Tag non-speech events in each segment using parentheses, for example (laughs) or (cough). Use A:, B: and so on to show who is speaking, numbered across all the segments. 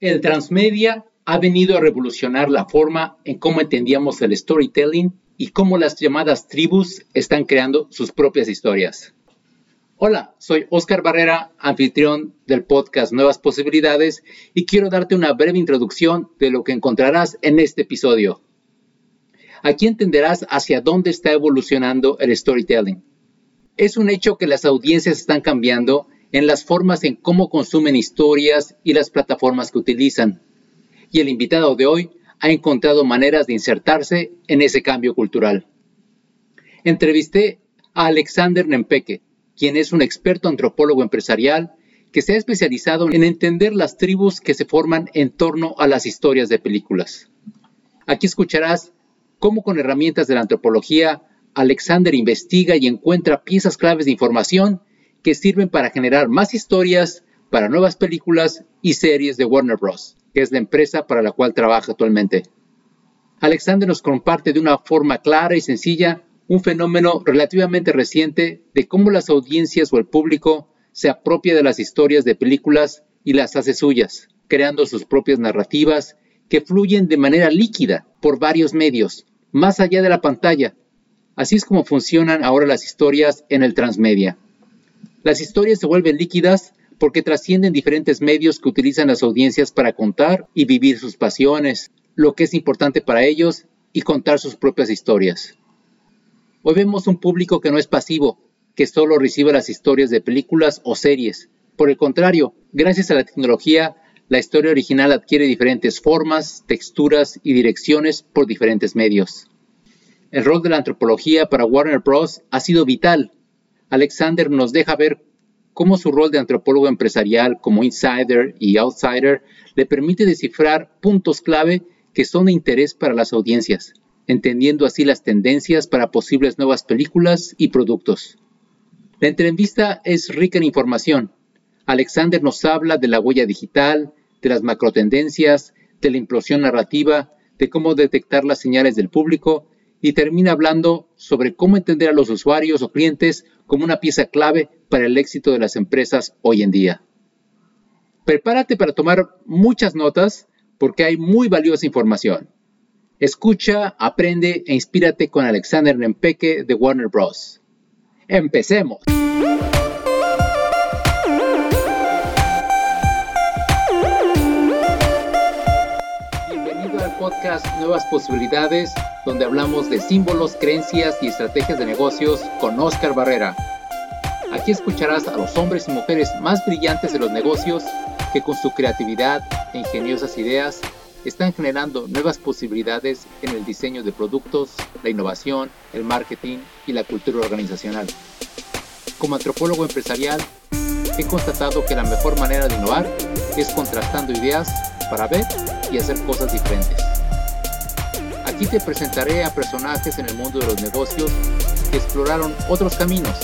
A: El transmedia ha venido a revolucionar la forma en cómo entendíamos el storytelling y cómo las llamadas tribus están creando sus propias historias. Hola, soy Oscar Barrera, anfitrión del podcast Nuevas Posibilidades y quiero darte una breve introducción de lo que encontrarás en este episodio. Aquí entenderás hacia dónde está evolucionando el storytelling. Es un hecho que las audiencias están cambiando en las formas en cómo consumen historias y las plataformas que utilizan. Y el invitado de hoy ha encontrado maneras de insertarse en ese cambio cultural. Entrevisté a Alexander Nempeke, quien es un experto antropólogo empresarial que se ha especializado en entender las tribus que se forman en torno a las historias de películas. Aquí escucharás cómo con herramientas de la antropología Alexander investiga y encuentra piezas claves de información que sirven para generar más historias para nuevas películas y series de Warner Bros., que es la empresa para la cual trabaja actualmente. Alexander nos comparte de una forma clara y sencilla un fenómeno relativamente reciente de cómo las audiencias o el público se apropia de las historias de películas y las hace suyas, creando sus propias narrativas que fluyen de manera líquida por varios medios, más allá de la pantalla. Así es como funcionan ahora las historias en el transmedia. Las historias se vuelven líquidas porque trascienden diferentes medios que utilizan las audiencias para contar y vivir sus pasiones, lo que es importante para ellos y contar sus propias historias. Hoy vemos un público que no es pasivo, que solo recibe las historias de películas o series. Por el contrario, gracias a la tecnología, la historia original adquiere diferentes formas, texturas y direcciones por diferentes medios. El rol de la antropología para Warner Bros. ha sido vital Alexander nos deja ver cómo su rol de antropólogo empresarial como insider y outsider le permite descifrar puntos clave que son de interés para las audiencias, entendiendo así las tendencias para posibles nuevas películas y productos. La entrevista es rica en información. Alexander nos habla de la huella digital, de las macrotendencias, de la implosión narrativa, de cómo detectar las señales del público y termina hablando sobre cómo entender a los usuarios o clientes como una pieza clave para el éxito de las empresas hoy en día. Prepárate para tomar muchas notas porque hay muy valiosa información. Escucha, aprende e inspírate con Alexander Nempeke de Warner Bros. Empecemos. podcast Nuevas Posibilidades, donde hablamos de símbolos, creencias y estrategias de negocios con Oscar Barrera. Aquí escucharás a los hombres y mujeres más brillantes de los negocios que con su creatividad e ingeniosas ideas están generando nuevas posibilidades en el diseño de productos, la innovación, el marketing y la cultura organizacional. Como antropólogo empresarial, he constatado que la mejor manera de innovar es contrastando ideas para ver y hacer cosas diferentes. Aquí te presentaré a personajes en el mundo de los negocios que exploraron otros caminos,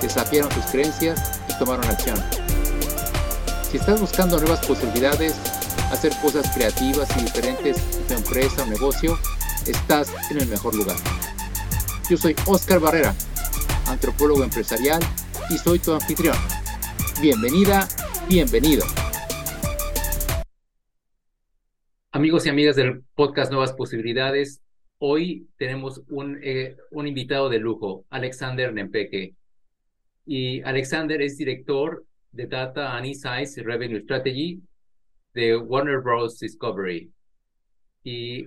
A: desafiaron sus creencias y tomaron acción. Si estás buscando nuevas posibilidades, hacer cosas creativas y diferentes en tu empresa o negocio, estás en el mejor lugar. Yo soy Oscar Barrera, antropólogo empresarial y soy tu anfitrión. Bienvenida, bienvenido. Amigos y amigas del podcast Nuevas Posibilidades, hoy tenemos un, eh, un invitado de lujo, Alexander Nempeke. Y Alexander es director de Data and Insights Revenue Strategy de Warner Bros. Discovery. Y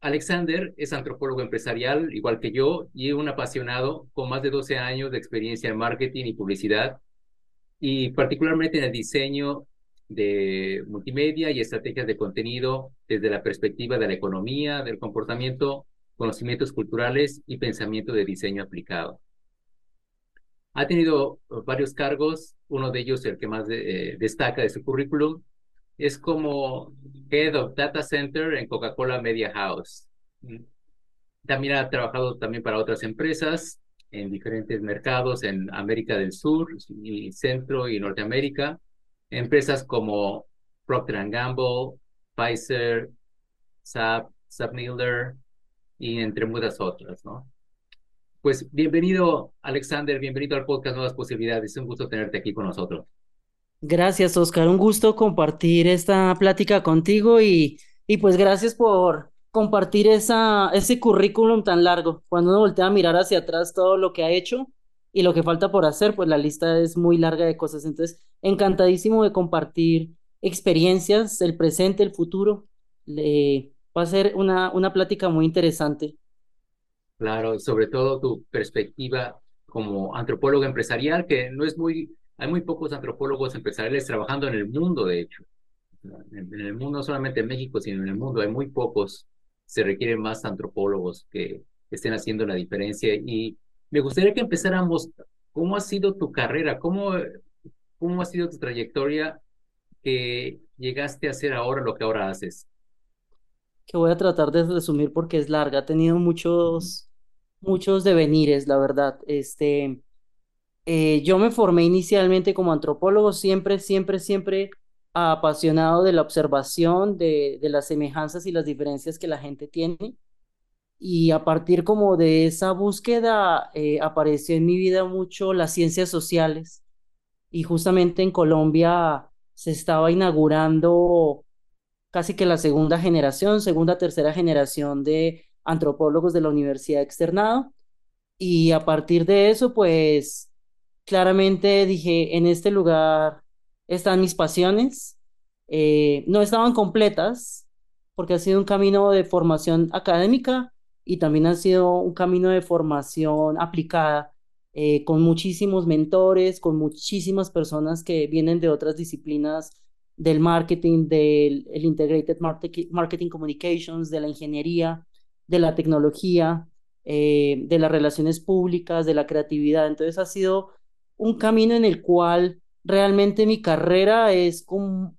A: Alexander es antropólogo empresarial, igual que yo, y un apasionado con más de 12 años de experiencia en marketing y publicidad, y particularmente en el diseño de multimedia y estrategias de contenido desde la perspectiva de la economía, del comportamiento, conocimientos culturales y pensamiento de diseño aplicado. Ha tenido varios cargos, uno de ellos, el que más eh, destaca de su currículum, es como Head of Data Center en Coca-Cola Media House. También ha trabajado también para otras empresas en diferentes mercados en América del Sur y Centro y Norteamérica empresas como Procter Gamble, Pfizer, SAP, SAP Miller y entre muchas otras, ¿no? Pues bienvenido, Alexander, bienvenido al podcast Nuevas Posibilidades. Es un gusto tenerte aquí con nosotros.
B: Gracias, Oscar. Un gusto compartir esta plática contigo y, y pues gracias por compartir esa, ese currículum tan largo. Cuando uno voltea a mirar hacia atrás todo lo que ha hecho y lo que falta por hacer, pues la lista es muy larga de cosas. Entonces, encantadísimo de compartir experiencias, el presente, el futuro. Le, va a ser una, una plática muy interesante.
C: Claro, sobre todo tu perspectiva como antropólogo empresarial, que no es muy, hay muy pocos antropólogos empresariales trabajando en el mundo, de hecho. En, el mundo, no solamente en México, sino en el mundo, hay muy pocos. Se requieren más antropólogos que estén haciendo la diferencia. Y me gustaría que empezáramos, ¿cómo ha sido tu carrera? ¿Cómo, cómo ha sido tu trayectoria que llegaste a hacer ahora lo que ahora haces?
B: Que voy a tratar de resumir porque es larga. Ha tenido muchos muchos devenires, la verdad. Este, eh, yo me formé inicialmente como antropólogo, siempre, siempre, siempre apasionado de la observación, de, de las semejanzas y las diferencias que la gente tiene. Y a partir como de esa búsqueda eh, apareció en mi vida mucho las ciencias sociales. Y justamente en Colombia se estaba inaugurando casi que la segunda generación, segunda, tercera generación de antropólogos de la Universidad Externado. Y a partir de eso, pues claramente dije, en este lugar están mis pasiones. Eh, no estaban completas porque ha sido un camino de formación académica y también ha sido un camino de formación aplicada eh, con muchísimos mentores, con muchísimas personas que vienen de otras disciplinas del marketing, del el Integrated Marketing Communications, de la ingeniería, de la tecnología, eh, de las relaciones públicas, de la creatividad. Entonces ha sido un camino en el cual realmente mi carrera es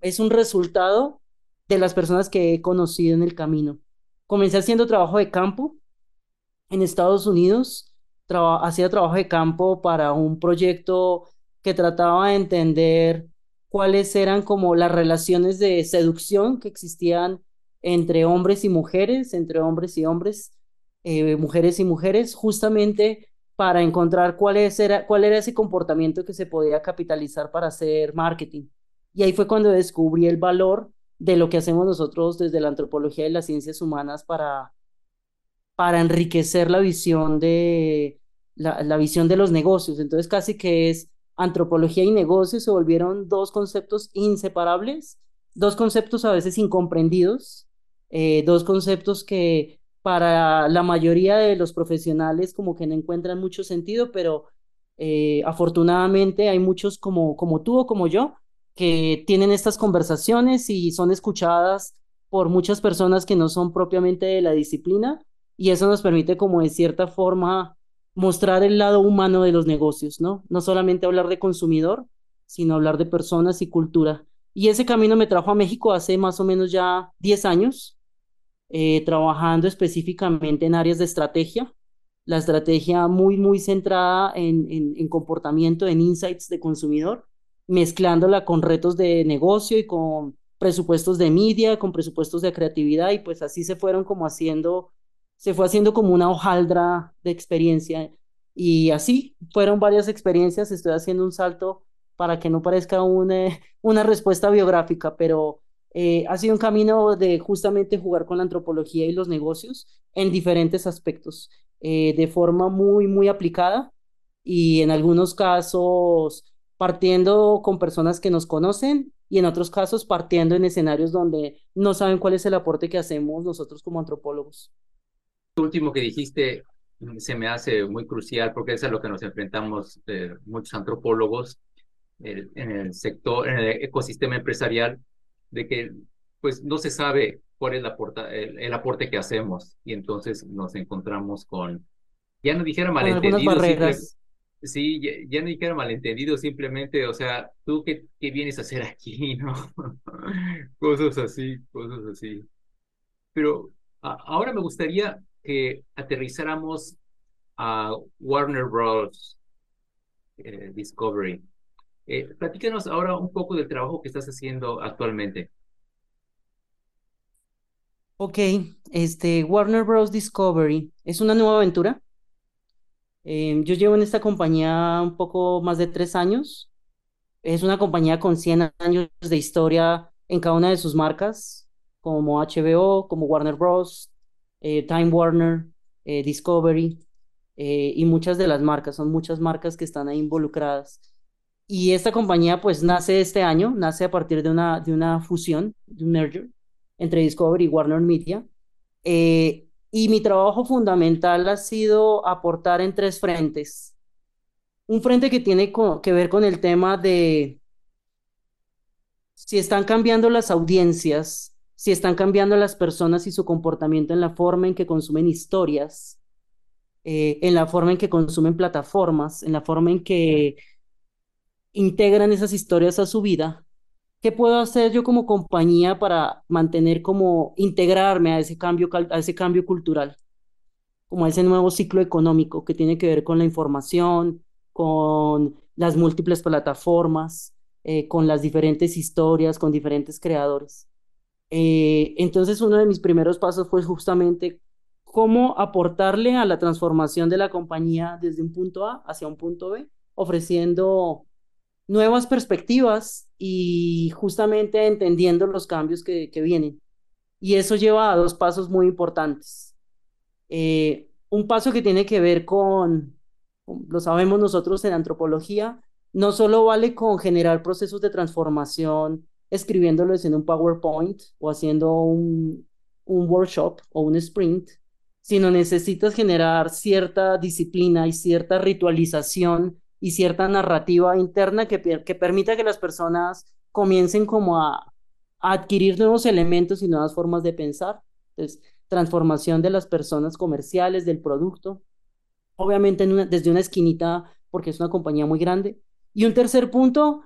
B: es un resultado de las personas que he conocido en el camino. Comencé haciendo trabajo de campo en Estados Unidos, hacía trabajo de campo para un proyecto que trataba de entender cuáles eran como las relaciones de seducción que existían entre hombres y mujeres, entre hombres y hombres, eh, mujeres y mujeres, justamente para encontrar cuál era ese comportamiento que se podía capitalizar para hacer marketing. Y ahí fue cuando descubrí el valor de lo que hacemos nosotros desde la antropología y las ciencias humanas para, para enriquecer la visión de la, la visión de los negocios. Entonces casi que es antropología y negocios se volvieron dos conceptos inseparables, dos conceptos a veces incomprendidos, eh, dos conceptos que para la mayoría de los profesionales como que no encuentran mucho sentido, pero eh, afortunadamente hay muchos como, como tú o como yo que tienen estas conversaciones y son escuchadas por muchas personas que no son propiamente de la disciplina y eso nos permite como de cierta forma mostrar el lado humano de los negocios, ¿no? No solamente hablar de consumidor, sino hablar de personas y cultura. Y ese camino me trajo a México hace más o menos ya 10 años eh, trabajando específicamente en áreas de estrategia, la estrategia muy, muy centrada en, en, comportamiento, en insights de consumidor, mezclándola con retos de negocio y con presupuestos de media, con presupuestos de creatividad y pues así se fueron como haciendo, se fue haciendo como una hojaldra de experiencia. Y así fueron varias experiencias, estoy haciendo un salto para que no parezca una, (laughs) una respuesta biográfica, pero eh, ha sido un camino de justamente jugar con la antropología y los negocios en diferentes aspectos, eh, de forma muy, muy aplicada y en algunos casos partiendo con personas que nos conocen y en otros casos partiendo en escenarios donde no saben cuál es el aporte que hacemos nosotros como antropólogos.
C: Lo último que dijiste mm, se me hace muy crucial porque es a lo que nos enfrentamos eh, muchos antropólogos en el sector, en el ecosistema empresarial de que pues no se sabe cuál es la el, aporte que hacemos y entonces nos encontramos con, ya no dijera malentendido, sí, ya, no dijera malentendido, simplemente, o sea, tú qué, qué vienes a hacer aquí, (laughs) ¿no? cosas así, cosas así. Pero ahora me gustaría que aterrizáramos a Warner Bros. Eh, Discovery. Eh, platícanos ahora un poco del trabajo que estás haciendo actualmente.
B: Ok, este Warner Bros. Discovery es una nueva aventura. Eh, yo llevo en esta compañía un poco más de tres años. Es una compañía con 100 años de historia en cada una de sus marcas, como HBO, como Warner Bros., eh, Time Warner, eh, Discovery eh, y muchas de las marcas. Son muchas marcas que están ahí involucradas. Y esta compañía pues nace este año, nace a partir de una, de una fusión, de un merger entre Discovery y Warner Media. Y mi trabajo fundamental ha sido aportar en tres frentes un frente que tiene que ver con el tema de si están cambiando las audiencias, si están cambiando las personas y su comportamiento en la forma en que consumen historias, eh, en la forma en que consumen plataformas, en la forma en que integran esas historias a su vida. ¿Qué puedo hacer yo como compañía para mantener como integrarme a ese cambio, a ese cambio cultural, como a ese nuevo ciclo económico que tiene que ver con la información, con las múltiples plataformas, eh, con las diferentes historias, con diferentes creadores. Eh, entonces, uno de mis primeros pasos fue justamente cómo aportarle a la transformación de la compañía desde un punto A hacia un punto B, ofreciendo nuevas perspectivas y justamente entendiendo los cambios que, vienen. Y eso lleva a dos pasos muy importantes. Eh, un paso que tiene que ver con lo sabemos nosotros en antropología, no solo vale con generar procesos de transformación escribiéndolos en un PowerPoint o haciendo un, workshop o un sprint, sino necesitas generar cierta disciplina y cierta ritualización y cierta narrativa interna que, que permita que las personas comiencen como a, adquirir nuevos elementos y nuevas formas de pensar. Entonces, transformación de las personas comerciales, del producto, obviamente desde una esquinita, porque es una compañía muy grande. Y un tercer punto,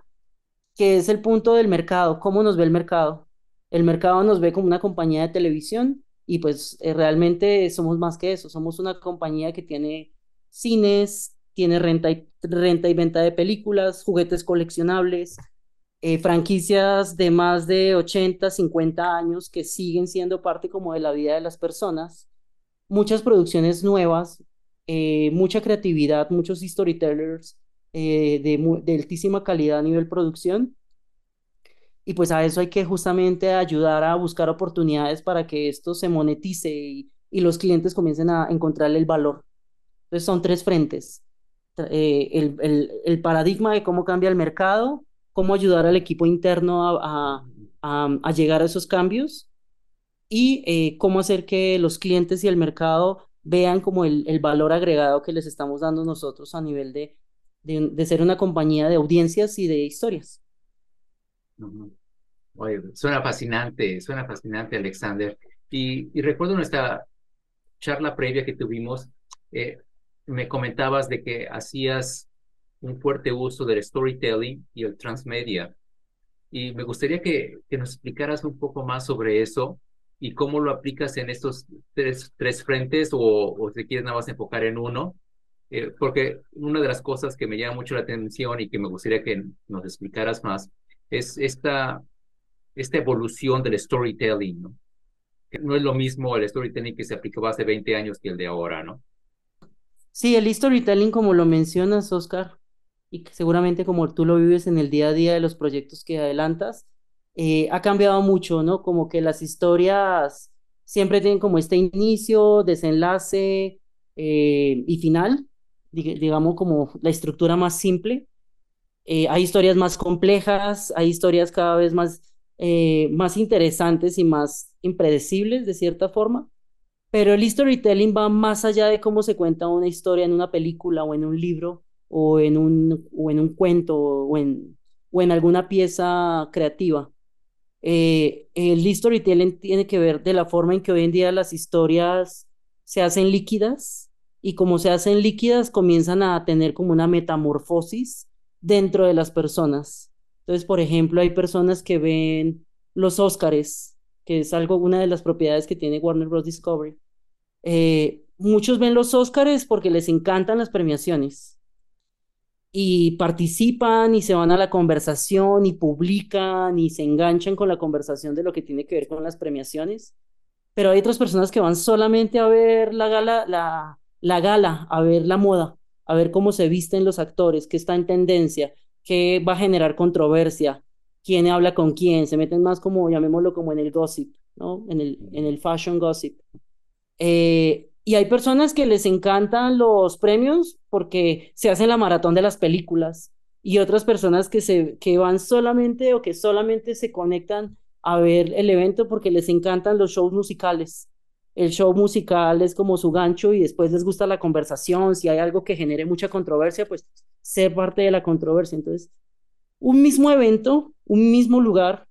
B: que es el punto del mercado, cómo nos ve el mercado. El mercado nos ve como una compañía de televisión y pues eh, realmente somos más que eso, somos una compañía que tiene cines, tiene renta y, renta y venta de películas, juguetes coleccionables, eh, franquicias de más de 80, 50 años que siguen siendo parte como de la vida de las personas, muchas producciones nuevas, eh, mucha creatividad, muchos storytellers eh, de, altísima calidad a nivel producción. Y pues a eso hay que justamente ayudar a buscar oportunidades para que esto se monetice y, los clientes comiencen a encontrarle el valor. Entonces son tres frentes. Eh, el, paradigma de cómo cambia el mercado, cómo ayudar al equipo interno a, a llegar a esos cambios y cómo hacer que los clientes y el mercado vean como el, el, valor agregado que les estamos dando nosotros a nivel de, de, ser una compañía de audiencias y de historias.
A: suena fascinante, suena fascinante, Alexander. Y, y recuerdo nuestra charla previa que tuvimos, eh, me comentabas de que hacías un fuerte uso del storytelling y el transmedia. Y me gustaría que, nos explicaras un poco más sobre eso y cómo lo aplicas en estos tres, tres frentes o, o si quieres nada más enfocar en uno. Eh, porque una de las cosas que me llama mucho la atención y que me gustaría que nos explicaras más es esta, esta evolución del storytelling, ¿no? no es lo mismo el storytelling que se aplicaba hace 20 años que el de ahora, ¿no?
B: Sí, el storytelling, como lo mencionas, Oscar, y seguramente como tú lo vives en el día a día de los proyectos que adelantas, eh, ha cambiado mucho, ¿no? Como que las historias siempre tienen como este inicio, desenlace eh, y final, digamos como la estructura más simple. Eh, hay historias más complejas, hay historias cada vez más, más interesantes y más impredecibles de cierta forma, pero el storytelling va más allá de cómo se cuenta una historia en una película o en un libro o en un, o en un cuento o en, o en alguna pieza creativa eh, el storytelling tiene que ver de la forma en que hoy en día las historias se hacen líquidas y como se hacen líquidas comienzan a tener como una metamorfosis dentro de las personas. Entonces, por ejemplo, hay personas que ven los Óscares, que es algo, una de las propiedades que tiene Warner Bros. Discovery. Eh, muchos ven los Óscares porque les encantan las premiaciones y participan y se van a la conversación y publican y se enganchan con la conversación de lo que tiene que ver con las premiaciones. Pero hay otras personas que van solamente a ver la gala, la, la gala, a ver la moda, a ver cómo se visten los actores, qué está en tendencia, qué va a generar controversia, quién habla con quién, se meten más como, llamémoslo como en el gossip, ¿no? En el, en el fashion gossip. Eh, y hay personas que les encantan los premios porque se hacen la maratón de las películas y otras personas que, se, que van solamente o que solamente se conectan a ver el evento porque les encantan los shows musicales. El show musical es como su gancho y después les gusta la conversación. Si hay algo que genere mucha controversia, pues ser parte de la controversia. Entonces, un mismo evento, un mismo lugar,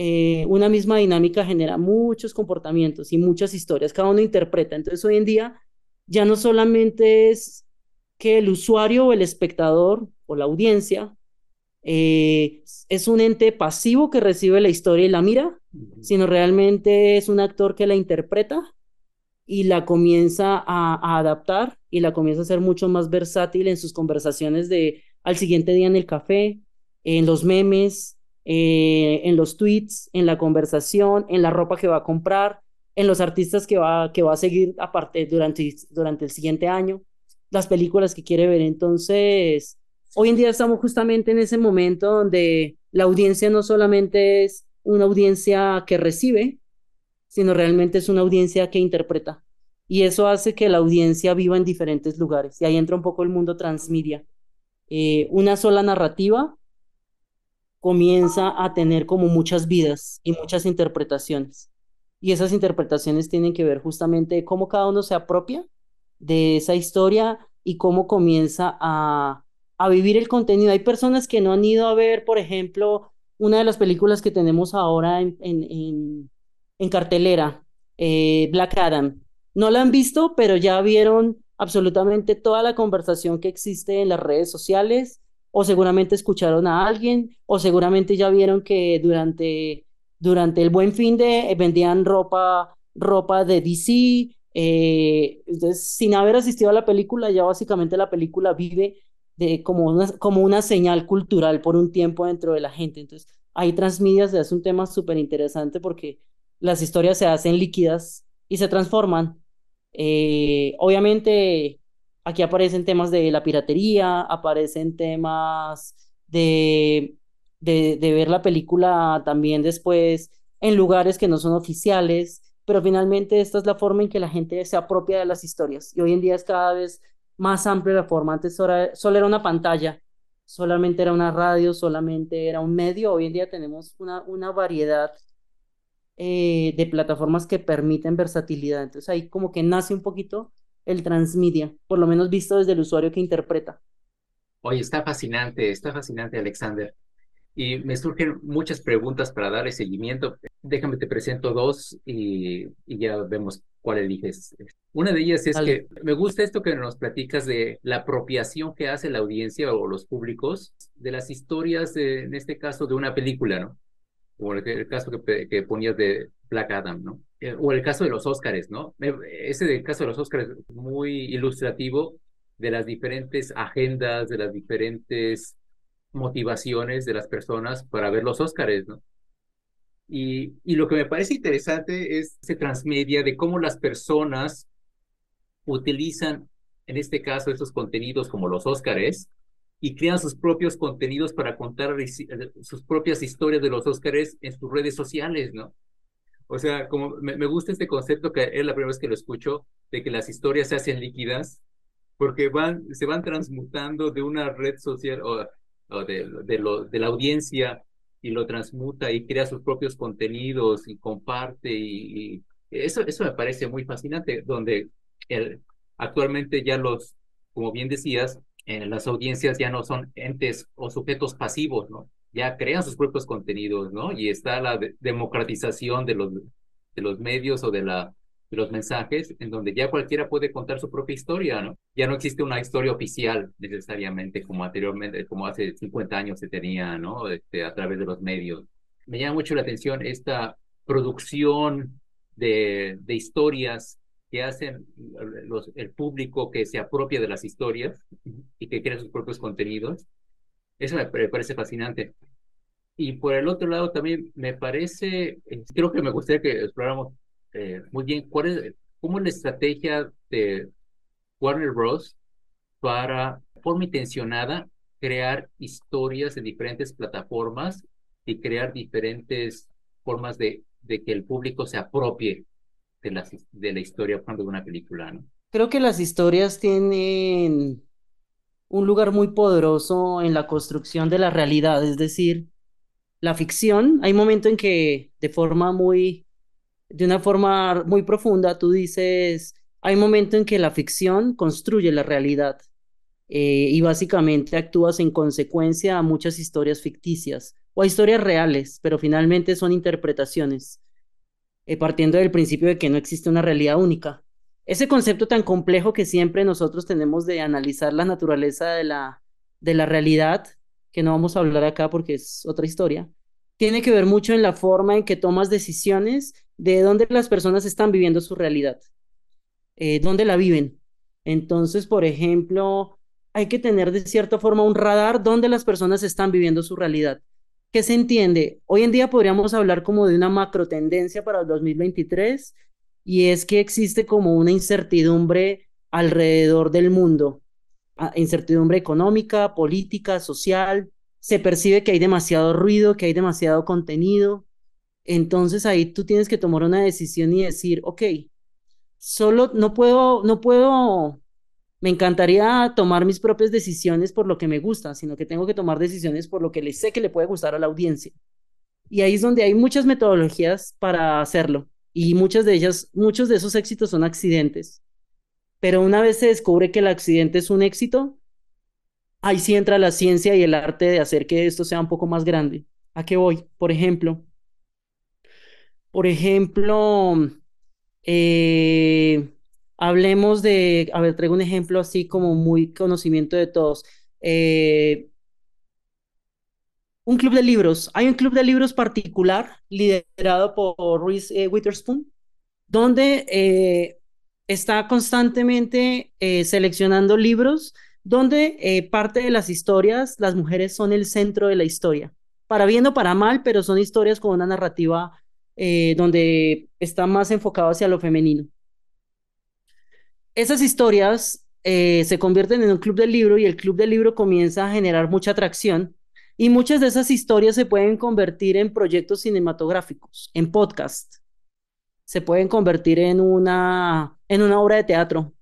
B: eh, una misma dinámica genera muchos comportamientos y muchas historias, cada uno interpreta. Entonces hoy en día ya no solamente es que el usuario o el espectador o la audiencia eh, es un ente pasivo que recibe la historia y la mira, sino realmente es un actor que la interpreta y la comienza a, adaptar y la comienza a ser mucho más versátil en sus conversaciones de al siguiente día en el café, en los memes, eh, en los tweets, en la conversación, en la ropa que va a comprar, en los artistas que va, que va a seguir aparte durante, durante el siguiente año, las películas que quiere ver. Entonces, hoy en día estamos justamente en ese momento donde la audiencia no solamente es una audiencia que recibe, sino realmente es una audiencia que interpreta. Y eso hace que la audiencia viva en diferentes lugares. Y ahí entra un poco el mundo transmedia. Eh, una sola narrativa comienza a tener como muchas vidas y muchas interpretaciones. Y esas interpretaciones tienen que ver justamente cómo cada uno se apropia de esa historia y cómo comienza a, a vivir el contenido. Hay personas que no han ido a ver, por ejemplo, una de las películas que tenemos ahora en, en, en, cartelera, eh, Black Adam. No la han visto, pero ya vieron absolutamente toda la conversación que existe en las redes sociales o seguramente escucharon a alguien, o seguramente ya vieron que durante, durante el buen fin de eh, vendían ropa, ropa de DC. Eh, entonces, sin haber asistido a la película, ya básicamente la película vive de, como, una, como una señal cultural por un tiempo dentro de la gente. Entonces, ahí Transmedia se hace un tema súper interesante porque las historias se hacen líquidas y se transforman. Eh, obviamente, Aquí aparecen temas de la piratería, aparecen temas de, de, ver la película también después en lugares que no son oficiales, pero finalmente esta es la forma en que la gente se apropia de las historias y hoy en día es cada vez más amplia la forma. Antes solo era una pantalla, solamente era una radio, solamente era un medio. Hoy en día tenemos una, una variedad eh, de plataformas que permiten versatilidad. Entonces ahí como que nace un poquito el transmedia, por lo menos visto desde el usuario que interpreta.
C: Oye, está fascinante, está fascinante, Alexander. Y me surgen muchas preguntas para darle seguimiento. Déjame te presento dos y, ya vemos cuál eliges. Una de ellas es que me gusta esto que nos platicas de la apropiación que hace la audiencia o los públicos de las historias, en este caso, de una película, ¿no? Como el, caso que, que ponías de Black Adam, ¿no? Eh, o el caso de los Óscares, ¿no? Ese del caso de los Óscares es muy ilustrativo de las diferentes agendas, de las diferentes motivaciones de las personas para ver los Óscares, ¿no? Y, y lo que me parece interesante es ese transmedia de cómo las personas utilizan, en este caso, estos contenidos como los Óscares y crean sus propios contenidos para contar sus propias historias de los Óscares en sus redes sociales, ¿no? O sea, como me, gusta este concepto que es la primera vez que lo escucho, de que las historias se hacen líquidas, porque van, se van transmutando de una red social o, de, de la audiencia y lo transmuta y crea sus propios contenidos y comparte y, eso, eso me parece muy fascinante, donde el, actualmente ya los, como bien decías, eh, las audiencias ya no son entes o sujetos pasivos, ¿no? Ya crean sus propios contenidos, ¿no? Y está la democratización de los, medios o de, los mensajes, en donde ya cualquiera puede contar su propia historia, ¿no? Ya no existe una historia oficial necesariamente como anteriormente, como hace 50 años se tenía, ¿no? Este, a través de los medios. Me llama mucho la atención esta producción de, de historias que hacen los, el público que se apropia de las historias y que crea sus propios contenidos eso me, parece fascinante. Y por el otro lado también me parece, eh, creo que me gustaría que exploráramos eh, muy bien cuál es, cómo es la estrategia de Warner Bros. para, forma intencionada,
A: crear historias en diferentes plataformas y crear diferentes formas de, de que el público se apropie de la, de la historia de una película, ¿no?
B: Creo que las historias tienen un lugar muy poderoso en la construcción de la realidad, es decir, la ficción, hay momentos en que de forma muy, de una forma muy profunda, tú dices, hay momentos en que la ficción construye la realidad eh, y básicamente actúas en consecuencia a muchas historias ficticias o a historias reales, pero finalmente son interpretaciones, eh, partiendo del principio de que no existe una realidad única. Ese concepto tan complejo que siempre nosotros tenemos de analizar la naturaleza de la, de la realidad que no vamos a hablar acá porque es otra historia, tiene que ver mucho en la forma en que tomas decisiones de dónde las personas están viviendo su realidad, eh, dónde la viven. Entonces, por ejemplo, hay que tener de cierta forma un radar donde las personas están viviendo su realidad. ¿Qué se entiende? Hoy en día podríamos hablar como de una macro tendencia para el 2023 y es que existe como una incertidumbre alrededor del mundo incertidumbre económica, política, social, se percibe que hay demasiado ruido, que hay demasiado contenido. Entonces ahí tú tienes que tomar una decisión y decir, ok, solo no puedo, no puedo, me encantaría tomar mis propias decisiones por lo que me gusta, sino que tengo que tomar decisiones por lo que le sé que le puede gustar a la audiencia. Y ahí es donde hay muchas metodologías para hacerlo. Y muchas de ellas, muchos de esos éxitos son accidentes. Pero una vez se descubre que el accidente es un éxito, ahí sí entra la ciencia y el arte de hacer que esto sea un poco más grande. ¿A qué voy? Por ejemplo, por ejemplo, eh, hablemos de, a ver, traigo un ejemplo así como muy conocimiento de todos. Eh, un club de libros. Hay un club de libros particular liderado por Reese eh, Witherspoon, donde está constantemente eh, seleccionando libros donde eh, parte de las historias, las mujeres son el centro de la historia, para bien o para mal, pero son historias con una narrativa eh, donde está más enfocado hacia lo femenino. Esas historias se convierten en un club del libro y el club del libro comienza a generar mucha atracción y muchas de esas historias se pueden convertir en proyectos cinematográficos, en podcast, se pueden convertir en una, en una obra de teatro,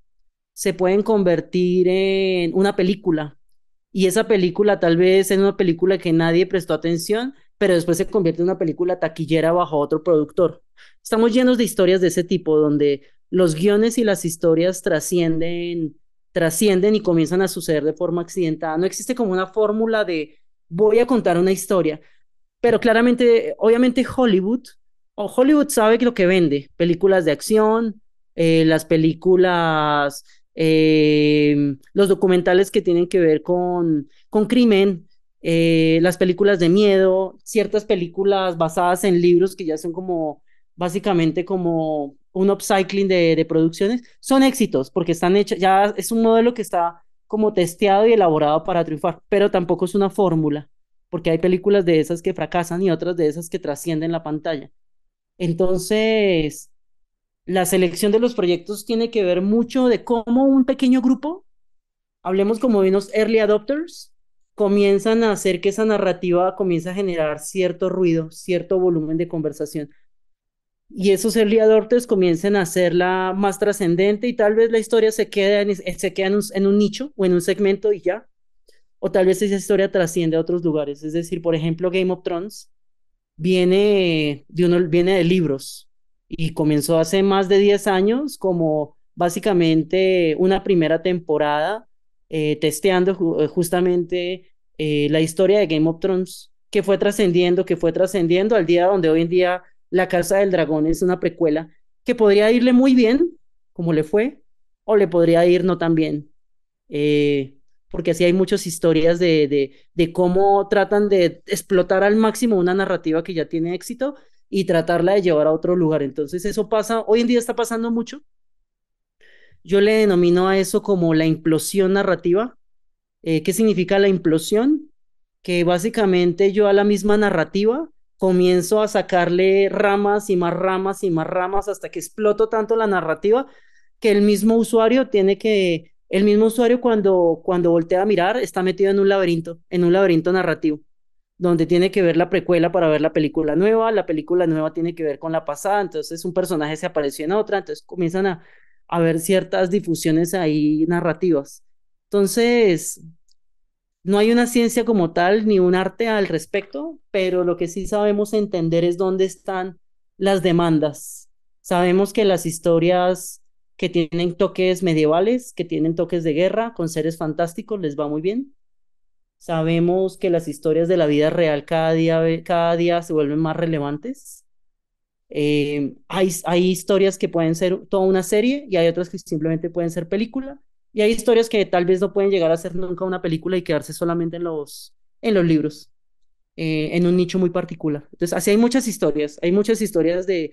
B: se pueden convertir en una película. Y esa película tal vez es una película que nadie prestó atención, pero después se convierte en una película taquillera bajo otro productor. Estamos llenos de historias de ese tipo, donde los guiones y las historias trascienden, trascienden y comienzan a suceder de forma accidentada. No existe como una fórmula de voy a contar una historia, pero claramente, obviamente Hollywood Hollywood sabe lo que vende, películas de acción, eh, las películas, eh, los documentales que tienen que ver con, con crimen, eh, las películas de miedo, ciertas películas basadas en libros que ya son como básicamente como un upcycling de, de producciones, son éxitos porque están hechas, ya es un modelo que está como testeado y elaborado para triunfar, pero tampoco es una fórmula, porque hay películas de esas que fracasan y otras de esas que trascienden la pantalla. Entonces, la selección de los proyectos tiene que ver mucho de cómo un pequeño grupo, hablemos como de unos early adopters, comienzan a hacer que esa narrativa comience a generar cierto ruido, cierto volumen de conversación. Y esos early adopters comiencen a hacerla más trascendente y tal vez la historia se quede en, se queda en un nicho o en un segmento y ya. O tal vez esa historia trasciende a otros lugares. Es decir, por ejemplo, Game of Thrones viene de, uno, viene de libros y comenzó hace más de 10 años como básicamente una primera temporada eh, testeando eh, justamente eh, la historia de Game of Thrones, que fue trascendiendo, que fue trascendiendo al día donde hoy en día La Casa del Dragón es una precuela que podría irle muy bien, como le fue, o le podría ir no tan bien porque así hay muchas historias de, de, cómo tratan de explotar al máximo una narrativa que ya tiene éxito y tratarla de llevar a otro lugar. Entonces eso pasa, hoy en día está pasando mucho. Yo le denomino a eso como la implosión narrativa. Eh, ¿Qué significa la implosión? Que básicamente yo a la misma narrativa comienzo a sacarle ramas y más ramas y más ramas hasta que exploto tanto la narrativa que el mismo usuario tiene que el mismo usuario cuando, cuando voltea a mirar está metido en un laberinto, en un laberinto narrativo, donde tiene que ver la precuela para ver la película nueva, la película nueva tiene que ver con la pasada, entonces un personaje se apareció en otra, entonces comienzan a, a ver ciertas difusiones ahí narrativas. Entonces, no hay una ciencia como tal ni un arte al respecto, pero lo que sí sabemos entender es dónde están las demandas. Sabemos que las historias que tienen toques medievales, que tienen toques de guerra con seres fantásticos, les va muy bien. Sabemos que las historias de la vida real cada día, cada día se vuelven más relevantes. Eh, hay, hay historias que pueden ser toda una serie y hay otras que simplemente pueden ser película. Y hay historias que tal vez no pueden llegar a ser nunca una película y quedarse solamente en los, en los libros, eh, en un nicho muy particular. Entonces, así hay muchas historias. Hay muchas historias de,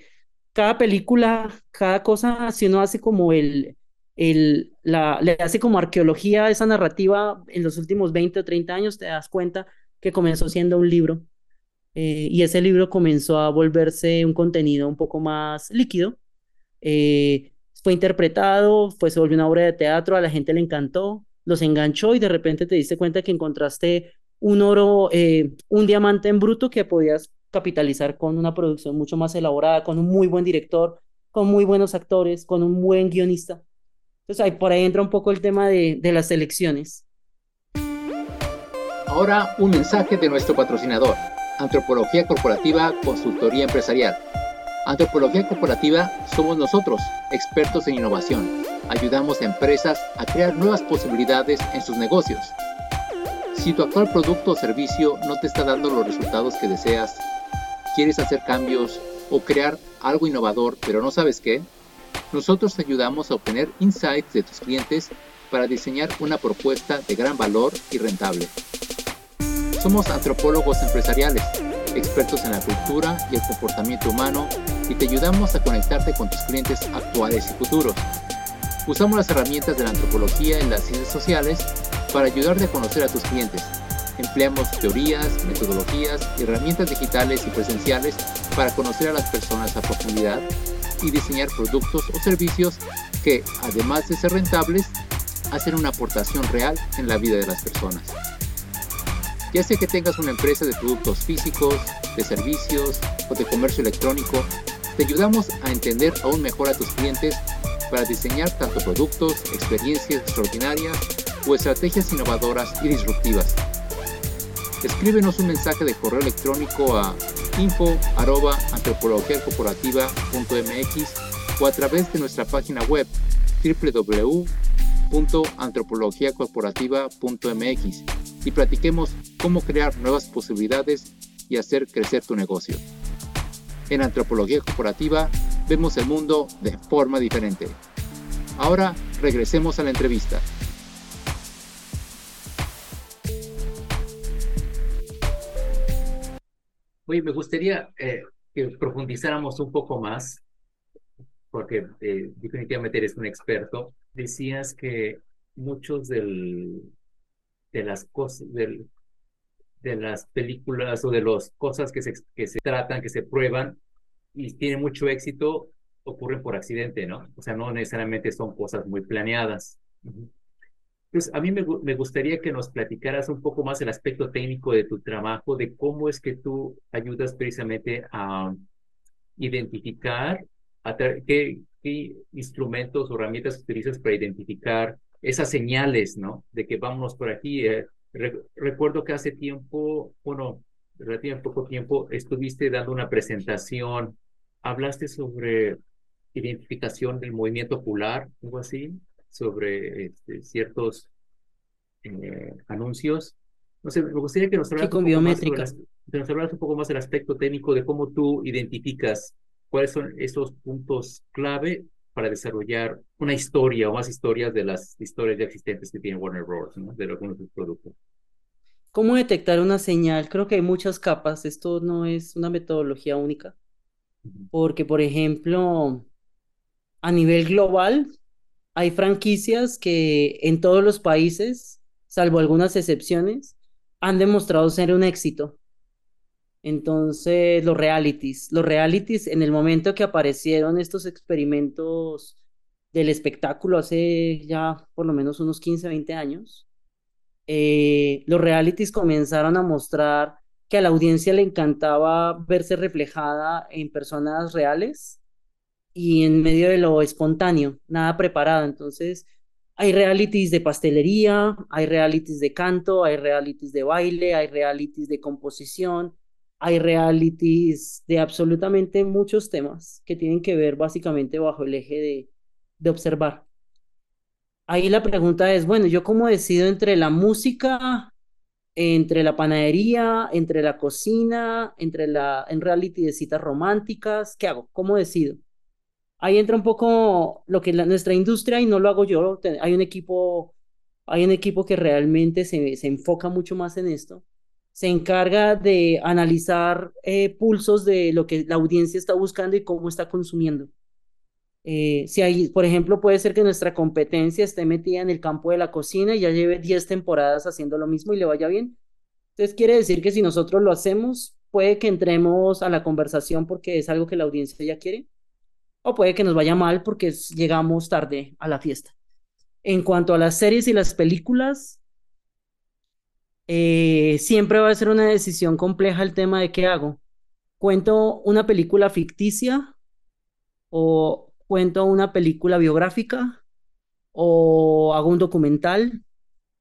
B: cada película, cada cosa, si uno hace como el, el, la, le hace como arqueología a esa narrativa en los últimos 20 o 30 años, te das cuenta que comenzó siendo un libro. Eh, y ese libro comenzó a volverse un contenido un poco más líquido. Eh, fue interpretado, fue, se volvió una obra de teatro, a la gente le encantó, los enganchó y de repente te diste cuenta que encontraste un oro, eh, un diamante en bruto que podías capitalizar con una producción mucho más elaborada, con un muy buen director, con muy buenos actores, con un buen guionista. Entonces ahí por ahí entra un poco el tema de, de las elecciones.
A: Ahora un mensaje de nuestro patrocinador, Antropología Corporativa Consultoría Empresarial. Antropología Corporativa somos nosotros, expertos en innovación. Ayudamos a empresas a crear nuevas posibilidades en sus negocios. Si tu actual producto o servicio no te está dando los resultados que deseas, ¿Quieres hacer cambios o crear algo innovador pero no sabes qué? Nosotros te ayudamos a obtener insights de tus clientes para diseñar una propuesta de gran valor y rentable. Somos antropólogos empresariales, expertos en la cultura y el comportamiento humano y te ayudamos a conectarte con tus clientes actuales y futuros. Usamos las herramientas de la antropología en las ciencias sociales para ayudarte a conocer a tus clientes Empleamos teorías, metodologías y herramientas digitales y presenciales para conocer a las personas a profundidad y diseñar productos o servicios que, además de ser rentables, hacen una aportación real en la vida de las personas. Ya sea que tengas una empresa de productos físicos, de servicios o de comercio electrónico, te ayudamos a entender aún mejor a tus clientes para diseñar tanto productos, experiencias extraordinarias o estrategias innovadoras y disruptivas. Escríbenos un mensaje de correo electrónico a info o a través de nuestra página web www.antropologiacorporativa.mx y platiquemos cómo crear nuevas posibilidades y hacer crecer tu negocio. En Antropología Corporativa vemos el mundo de forma diferente. Ahora regresemos a la entrevista.
C: Oye, me gustaría eh, que profundizáramos un poco más, porque eh, definitivamente eres un experto. Decías que muchos del, de las cosas, del, de las películas o de las cosas que se, que se tratan, que se prueban y tienen mucho éxito, ocurren por accidente, ¿no? O sea, no necesariamente son cosas muy planeadas. Pues a mí me, gustaría que nos platicaras un poco más el aspecto técnico de tu trabajo, de cómo es que tú ayudas precisamente a identificar qué, instrumentos o herramientas utilizas para identificar esas señales, ¿no? De que vámonos por aquí. Eh, recuerdo que hace tiempo, bueno, relativamente poco tiempo, estuviste dando una presentación, hablaste sobre identificación del movimiento ocular, algo así sobre este, ciertos eh, anuncios. No sé, me gustaría que nos hablaras, un un poco más del aspecto técnico de cómo tú identificas cuáles son esos puntos clave para desarrollar una historia o más historias de las historias ya existentes que tiene Warner Bros., de algunos de sus productos.
B: ¿Cómo detectar una señal? Creo que hay muchas capas. Esto no es una metodología única. Porque, por ejemplo, a nivel global, hay franquicias que en todos los países, salvo algunas excepciones, han demostrado ser un éxito. Entonces, los realities, los realities, en el momento que aparecieron estos experimentos del espectáculo hace ya por lo menos unos 15, 20 años, eh, los realities comenzaron a mostrar que a la audiencia le encantaba verse reflejada en personas reales y en medio de lo espontáneo, nada preparado. Entonces, hay realities de pastelería, hay realities de canto, hay realities de baile, hay realities de composición, hay realities de absolutamente muchos temas que tienen que ver básicamente bajo el eje de, de observar. Ahí la pregunta es, bueno, ¿yo cómo decido entre la música, entre la panadería, entre la cocina, entre la en reality de citas románticas? ¿Qué hago? ¿Cómo decido? Ahí entra un poco lo que es nuestra industria y no lo hago yo. Hay un equipo, hay un equipo que realmente se, se enfoca mucho más en esto. Se encarga de analizar eh, pulsos de lo que la audiencia está buscando y cómo está consumiendo. Eh, si hay, por ejemplo, puede ser que nuestra competencia esté metida en el campo de la cocina y ya lleve 10 temporadas haciendo lo mismo y le vaya bien. Entonces quiere decir que si nosotros lo hacemos, puede que entremos a la conversación porque es algo que la audiencia ya quiere, o puede que nos vaya mal porque llegamos tarde a la fiesta. En cuanto a las series y las películas, eh, siempre va a ser una decisión compleja el tema de qué hago. ¿Cuento una película ficticia o cuento una película biográfica o hago un documental,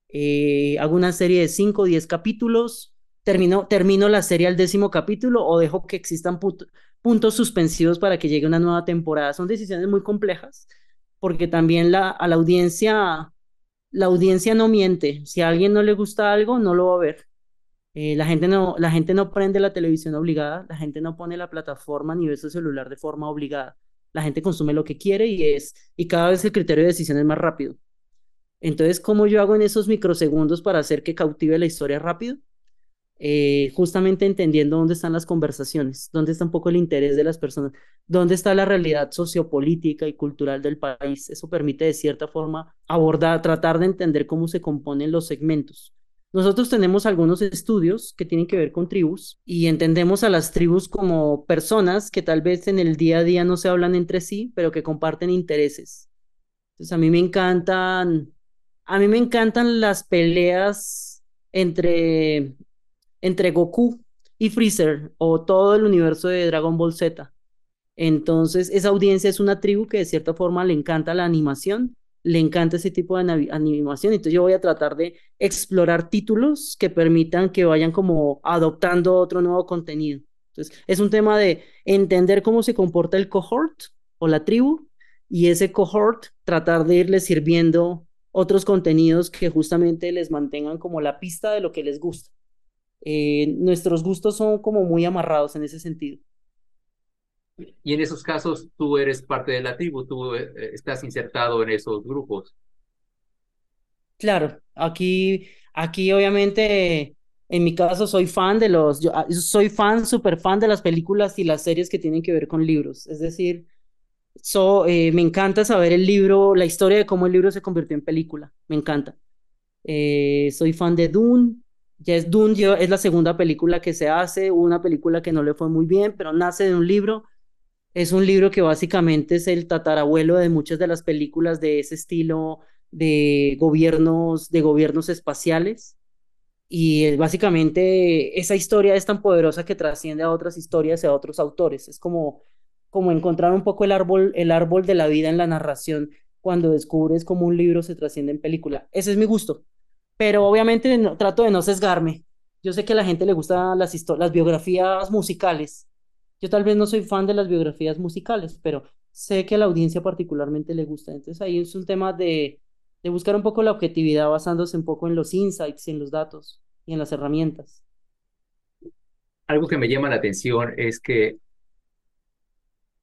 B: eh, hago una serie de 5 o 10 capítulos, termino, termino la serie al décimo capítulo o dejo que existan puntos suspensivos para que llegue una nueva temporada. Son decisiones muy complejas porque también la, a la audiencia, la audiencia no miente. Si a alguien no le gusta algo, no lo va a ver. Eh, la, gente no, la gente no prende la televisión obligada, la gente no pone la plataforma ni ve su celular de forma obligada la gente consume lo que quiere y es, y cada vez el criterio de decisión es más rápido. Entonces, ¿cómo yo hago en esos microsegundos para hacer que cautive la historia rápido? Eh, justamente entendiendo dónde están las conversaciones, dónde está un poco el interés de las personas, dónde está la realidad sociopolítica y cultural del país. Eso permite de cierta forma abordar, tratar de entender cómo se componen los segmentos. Nosotros tenemos algunos estudios que tienen que ver con tribus y entendemos a las tribus como personas que tal vez en el día a día no se hablan entre sí, pero que comparten intereses. Entonces a mí me encantan, a mí me encantan las peleas entre, entre Goku y Freezer o todo el universo de Dragon Ball Z. Entonces esa audiencia es una tribu que de cierta forma le encanta la animación le encanta ese tipo de animación. Entonces yo voy a tratar de explorar títulos que permitan que vayan como adoptando otro nuevo contenido. Entonces es un tema de entender cómo se comporta el cohort o la tribu y ese cohort tratar de irles sirviendo otros contenidos que justamente les mantengan como la pista de lo que les gusta. Eh, nuestros gustos son como muy amarrados en ese sentido.
C: Y en esos casos tú eres parte de la tribu, tú eh, estás insertado en esos grupos.
B: Claro, aquí, aquí obviamente, en mi caso soy fan de los, yo, ah, soy fan, súper fan de las películas y las series que tienen que ver con libros. Es decir, so, eh, me encanta saber el libro, la historia de cómo el libro se convirtió en película. Me encanta. Eh, soy fan de Dune. Ya es Dune, es la segunda película que se hace, una película que no le fue muy bien, pero nace de un libro es un libro que básicamente es el tatarabuelo de muchas de las películas de ese estilo de gobiernos, de gobiernos espaciales. Y básicamente esa historia es tan poderosa que trasciende a otras historias y a otros autores. Es como, como encontrar un poco el árbol, el árbol de la vida en la narración cuando descubres cómo un libro se trasciende en película. Ese es mi gusto. Pero obviamente trato de no sesgarme. Yo sé que a la gente le gustan las, las biografías musicales yo tal vez no soy fan de las biografías musicales, pero sé que a la audiencia particularmente le gusta. Entonces ahí es un tema de, de buscar un poco la objetividad basándose un poco en los insights, en los datos y en las herramientas.
C: Algo que me llama la atención es que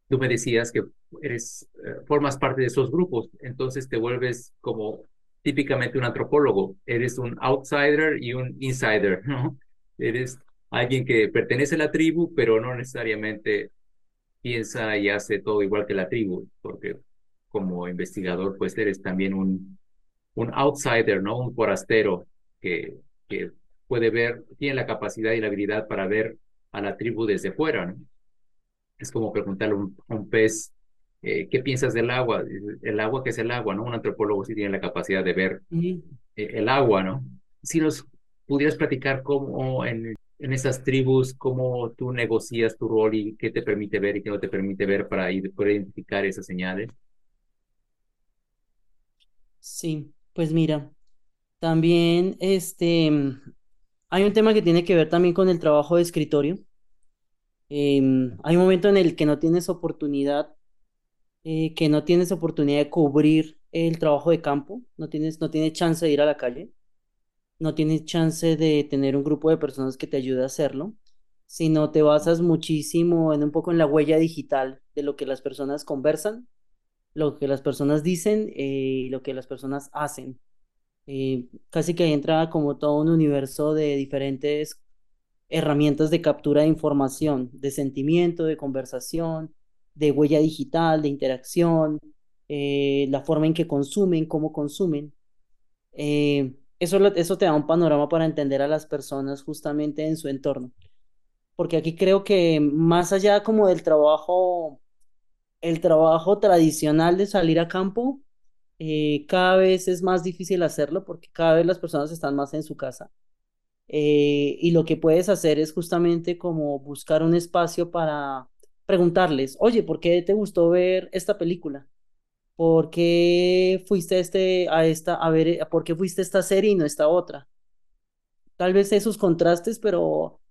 C: tú me decías que eres, eh, formas parte de esos grupos, entonces te vuelves como típicamente un antropólogo, eres un outsider y un insider, (laughs) ¿no? Eres alguien que pertenece a la tribu, pero no necesariamente piensa y hace todo igual que la tribu, porque como investigador, pues eres también un, un outsider, ¿no? Un forastero que, que puede ver, tiene la capacidad y la habilidad para ver a la tribu desde fuera, ¿no? Es como preguntarle a un, pez eh, ¿qué piensas del agua? El agua, ¿qué es el agua? ¿no? Un antropólogo sí tiene la capacidad de ver eh, el agua, ¿no? Si nos pudieras platicar cómo en, en esas tribus, cómo tú negocias tu rol y qué te permite ver y qué no te permite ver para identificar esas señales.
B: Sí, pues mira, también este, hay un tema que tiene que ver también con el trabajo de escritorio. Em, hay un momento en el que no tienes oportunidad, eh, que no tienes oportunidad de cubrir el trabajo de campo, no tienes, no chance de ir a la calle, no tienes chance de tener un grupo de personas que te ayude a hacerlo, sino te basas muchísimo en un poco en la huella digital de lo que las personas conversan, lo que las personas dicen eh, y lo que las personas hacen. Eh, casi que entra como todo un universo de diferentes herramientas de captura de información, de sentimiento, de conversación, de huella digital, de interacción, eh, la forma en que consumen, cómo consumen. Eh, eso, eso te da un panorama para entender a las personas justamente en su entorno. Porque aquí creo que más allá como del trabajo, el trabajo tradicional de salir a campo, eh, cada vez es más difícil hacerlo porque cada vez las personas están más en su casa. Y lo que puedes hacer es justamente como buscar un espacio para preguntarles, oye, ¿por qué te gustó ver esta película? ¿Por qué fuiste a, este, a esta, a ver, por qué fuiste esta serie y no a esta otra? Tal vez esos contrastes, pero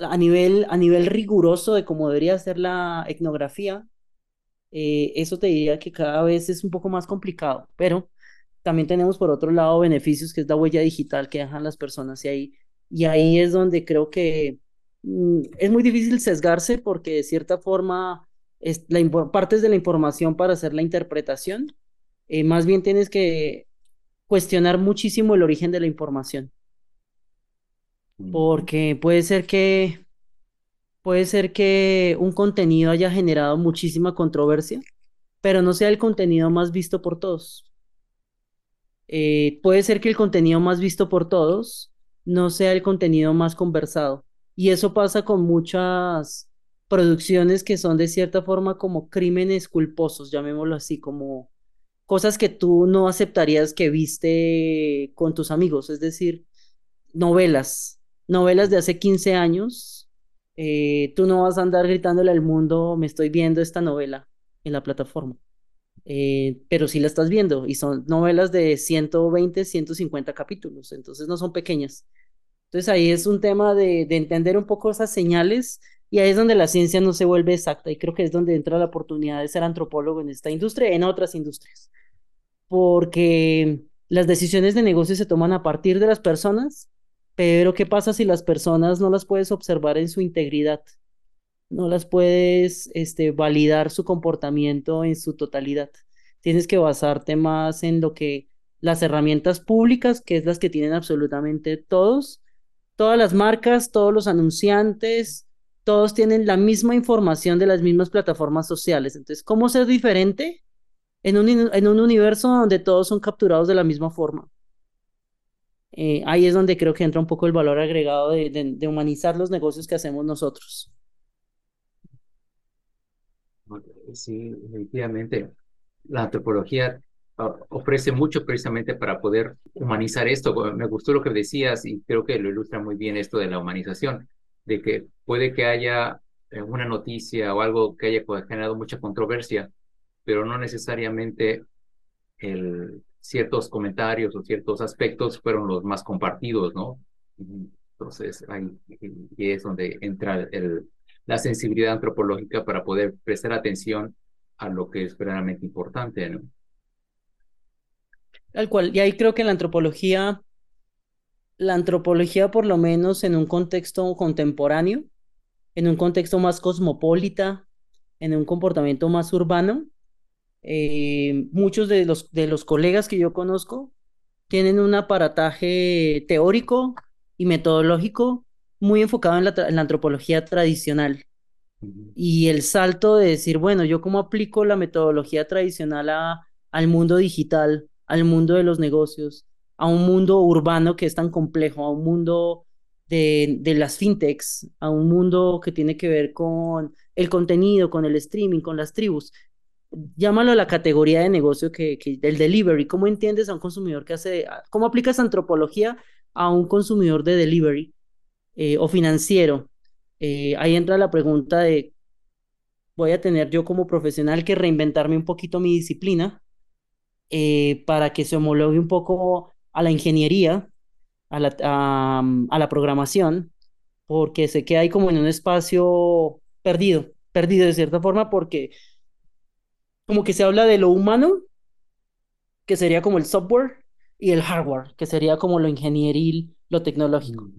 B: a nivel, a nivel riguroso de cómo debería ser la etnografía, eh, eso te diría que cada vez es un poco más complicado, pero también tenemos por otro lado beneficios, que es la huella digital que dejan las personas y ahí, y ahí es donde creo que es muy difícil sesgarse porque de cierta forma es la partes de la información para hacer la interpretación, eh, más bien tienes que cuestionar muchísimo el origen de la información. Porque puede ser que puede ser que un contenido haya generado muchísima controversia, pero no sea el contenido más visto por todos. Eh, puede ser que el contenido más visto por todos no sea el contenido más conversado. Y eso pasa con muchas producciones que son de cierta forma como crímenes culposos, llamémoslo así, como cosas que tú no aceptarías que viste con tus amigos, es decir, novelas, novelas de hace 15 años. Eh, tú no vas a andar gritándole al mundo, me estoy viendo esta novela en la plataforma. Eh, pero sí la estás viendo y son novelas de 120, 150 capítulos, entonces no son pequeñas. Entonces ahí es un tema de, de, entender un poco esas señales y ahí es donde la ciencia no se vuelve exacta y creo que es donde entra la oportunidad de ser antropólogo en esta industria, en otras industrias, porque las decisiones de negocio se toman a partir de las personas, pero ¿qué pasa si las personas no las puedes observar en su integridad? no las puedes este, validar su comportamiento en su totalidad. Tienes que basarte más en lo que las herramientas públicas, que es las que tienen absolutamente todos, todas las marcas, todos los anunciantes, todos tienen la misma información de las mismas plataformas sociales. Entonces, ¿cómo ser diferente en un, en un universo donde todos son capturados de la misma forma? Eh, ahí es donde creo que entra un poco el valor agregado de humanizar los negocios que hacemos nosotros.
C: Sí, definitivamente. La antropología ofrece mucho precisamente para poder humanizar esto. Me gustó lo que decías y creo que lo ilustra muy bien esto de la humanización, de que puede que haya eh, una noticia o algo que haya generado mucha controversia, pero no necesariamente el, ciertos comentarios o ciertos aspectos fueron los más compartidos, ¿no? Entonces, ahí es donde entra el, la sensibilidad antropológica para poder prestar atención a lo que es verdaderamente importante, ¿no?
B: Tal cual. Y ahí creo que la antropología, la antropología por lo menos en un contexto contemporáneo, en un contexto más cosmopolita, en un comportamiento más urbano, eh, muchos de los, de los colegas que yo conozco tienen un aparataje teórico y metodológico muy enfocado en la, antropología tradicional. Y el salto de decir, bueno, yo cómo aplico la metodología tradicional a, al mundo digital, al mundo de los negocios, a un mundo urbano que es tan complejo, a un mundo de, de las fintechs, a un mundo que tiene que ver con el contenido, con el streaming, con las tribus. llámalo la categoría de negocio que, que del delivery. ¿Cómo entiendes a un consumidor que hace, cómo aplicas antropología a un consumidor de delivery eh, o financiero? Eh, ahí entra la pregunta de, voy a tener yo como profesional que reinventarme un poquito mi disciplina eh, para que se homologue un poco a la ingeniería, a la, a la programación, porque sé que hay como en un espacio perdido, perdido de cierta forma, porque como que se habla de lo humano, que sería como el software, y el hardware, que sería como lo ingenieril, lo tecnológico.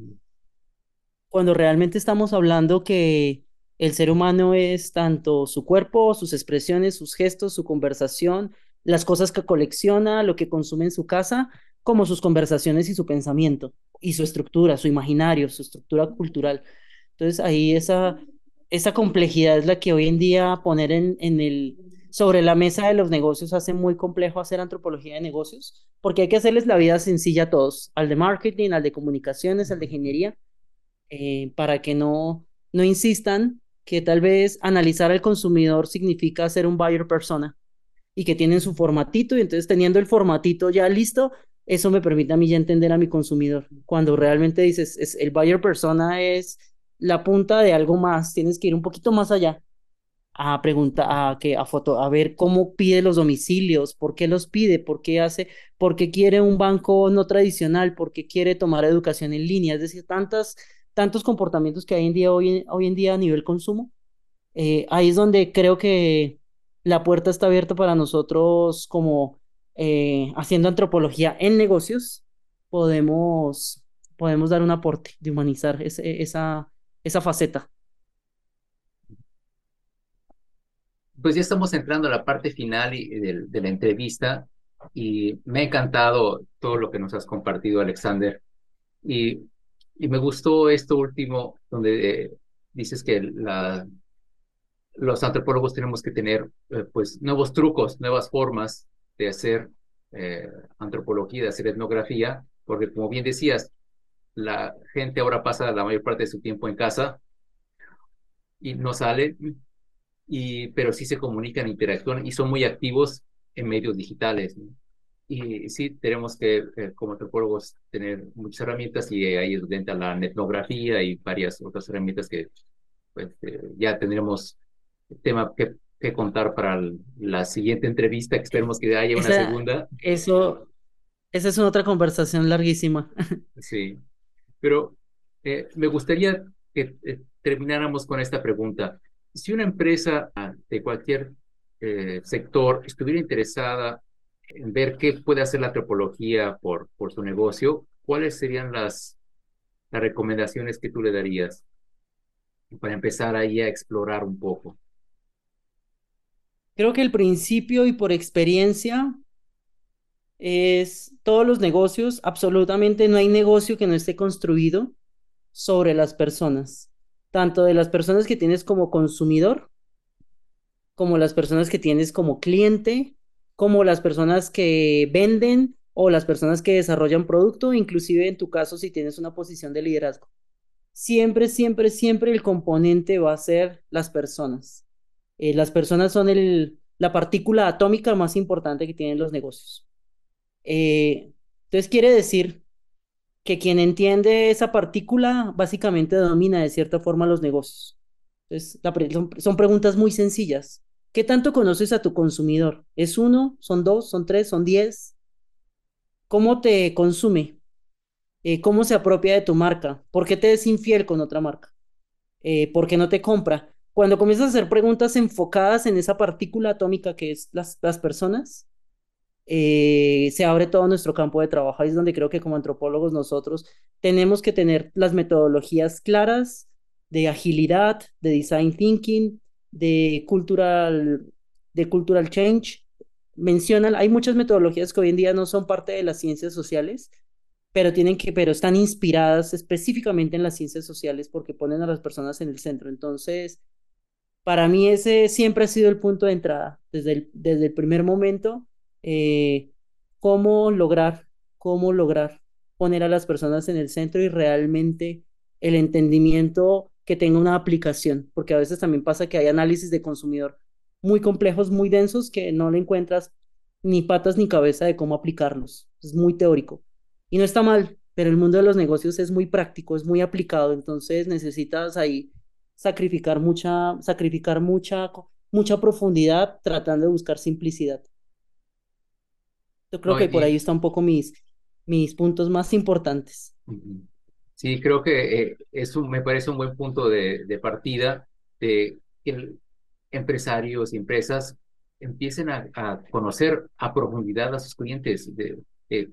B: Cuando realmente estamos hablando que el ser humano es tanto su cuerpo, sus expresiones, sus gestos, su conversación, las cosas que colecciona, lo que consume en su casa, como sus conversaciones y su pensamiento, y su estructura, su imaginario, su estructura cultural. Entonces ahí esa, esa complejidad es la que hoy en día poner en, en el, sobre la mesa de los negocios hace muy complejo hacer antropología de negocios, porque hay que hacerles la vida sencilla a todos, al de marketing, al de comunicaciones, al de ingeniería, eh, para que no, no insistan que tal vez analizar al consumidor significa ser un buyer persona y que tienen su formatito y entonces teniendo el formatito ya listo, eso me permite a mí ya entender a mi consumidor. Cuando realmente dices, es, el buyer persona es la punta de algo más, tienes que ir un poquito más allá a preguntar, a, que, a, foto, a ver cómo pide los domicilios, por qué los pide, por qué hace, por qué quiere un banco no tradicional, por qué quiere tomar educación en línea, es decir, tantas, tantos comportamientos que hay en día, hoy, en día a nivel consumo. Eh, ahí es donde creo que la puerta está abierta para nosotros como eh, haciendo antropología en negocios, podemos, podemos dar un aporte de humanizar esa, esa faceta.
C: Pues ya estamos entrando a la parte final de, de la entrevista y me ha encantado todo lo que nos has compartido, Alexander. Y, y me gustó esto último, donde eh, dices que la, los antropólogos tenemos que tener eh, pues nuevos trucos, nuevas formas de hacer eh, antropología, de hacer etnografía, porque como bien decías, la gente ahora pasa la mayor parte de su tiempo en casa y no sale y, pero sí se comunican, interactúan y son muy activos en medios digitales. Y sí, tenemos que, eh, como antropólogos, tener muchas herramientas y ahí entra la etnografía y varias otras herramientas que pues, eh, ya tendremos tema que, que contar para la siguiente entrevista, que esperemos que haya una segunda.
B: Eso, esa es otra conversación larguísima.
C: Sí, pero eh, me gustaría que termináramos con esta pregunta si una empresa de cualquier eh, sector estuviera interesada en ver qué puede hacer la antropología por, por su negocio, ¿cuáles serían las, las recomendaciones que tú le darías para empezar ahí a explorar un poco?
B: Creo que el principio y por experiencia es todos los negocios, absolutamente no hay negocio que no esté construido sobre las personas tanto de las personas que tienes como consumidor, como las personas que tienes como cliente, como las personas que venden o las personas que desarrollan producto, inclusive en tu caso si tienes una posición de liderazgo. Siempre, siempre, siempre el componente va a ser las personas. Eh, las personas son la partícula atómica más importante que tienen los negocios. Eh, entonces quiere decir que quien entiende esa partícula básicamente domina de cierta forma los negocios. Entonces, son, preguntas muy sencillas. ¿Qué tanto conoces a tu consumidor? ¿Es uno? ¿Son dos? ¿Son tres? ¿Son diez? ¿Cómo te consume? Eh, ¿Cómo se apropia de tu marca? ¿Por qué te es infiel con otra marca? ¿Por qué no te compra? Cuando comienzas a hacer preguntas enfocadas en esa partícula atómica que es las, las personas, eh, se abre todo nuestro campo de trabajo. Ahí es donde creo que como antropólogos nosotros tenemos que tener las metodologías claras de agilidad, de design thinking, de cultural, de cultural change. Mencionan, hay muchas metodologías que hoy en día no son parte de las ciencias sociales, pero tienen que, pero están inspiradas específicamente en las ciencias sociales porque ponen a las personas en el centro. Entonces, para mí ese siempre ha sido el punto de entrada, desde el, desde el primer momento eh, cómo lograr, cómo lograr poner a las personas en el centro y realmente el entendimiento que tenga una aplicación, porque a veces también pasa que hay análisis de consumidor, muy complejos, muy densos, que no le encuentras ni patas ni cabeza de cómo aplicarlos. Es muy teórico. Y no está mal, pero el mundo de los negocios es muy práctico, es muy aplicado, entonces necesitas ahí sacrificar mucha, sacrificar mucha, mucha profundidad tratando de buscar simplicidad. Yo creo que por ahí están un poco mis, mis puntos más importantes.
C: Sí, creo que eh, eso me parece un buen punto de, de partida de que empresarios y empresas empiecen a, conocer a profundidad a sus clientes, de,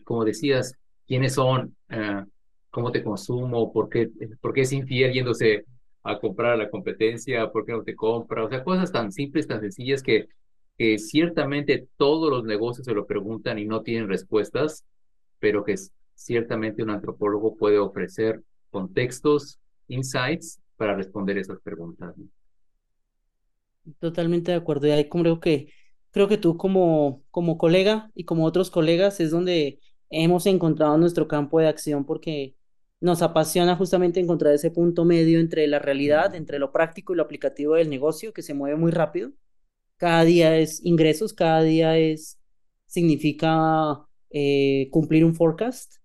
C: como decías, quiénes son, uh, cómo te consumo, por qué, por qué es infiel yéndose a comprar a la competencia, por qué no te compra, o sea, cosas tan simples, tan sencillas que, que ciertamente todos los negocios se lo preguntan y no tienen respuestas, pero que ciertamente un antropólogo puede ofrecer contextos, insights para responder esas preguntas.
B: Totalmente de acuerdo. Y ahí creo que, creo que tú como, como colega y como otros colegas es donde hemos encontrado nuestro campo de acción porque nos apasiona justamente encontrar ese punto medio entre la realidad, entre lo práctico y lo aplicativo del negocio que se mueve muy rápido. Cada día es ingresos, cada día es significa eh, cumplir un forecast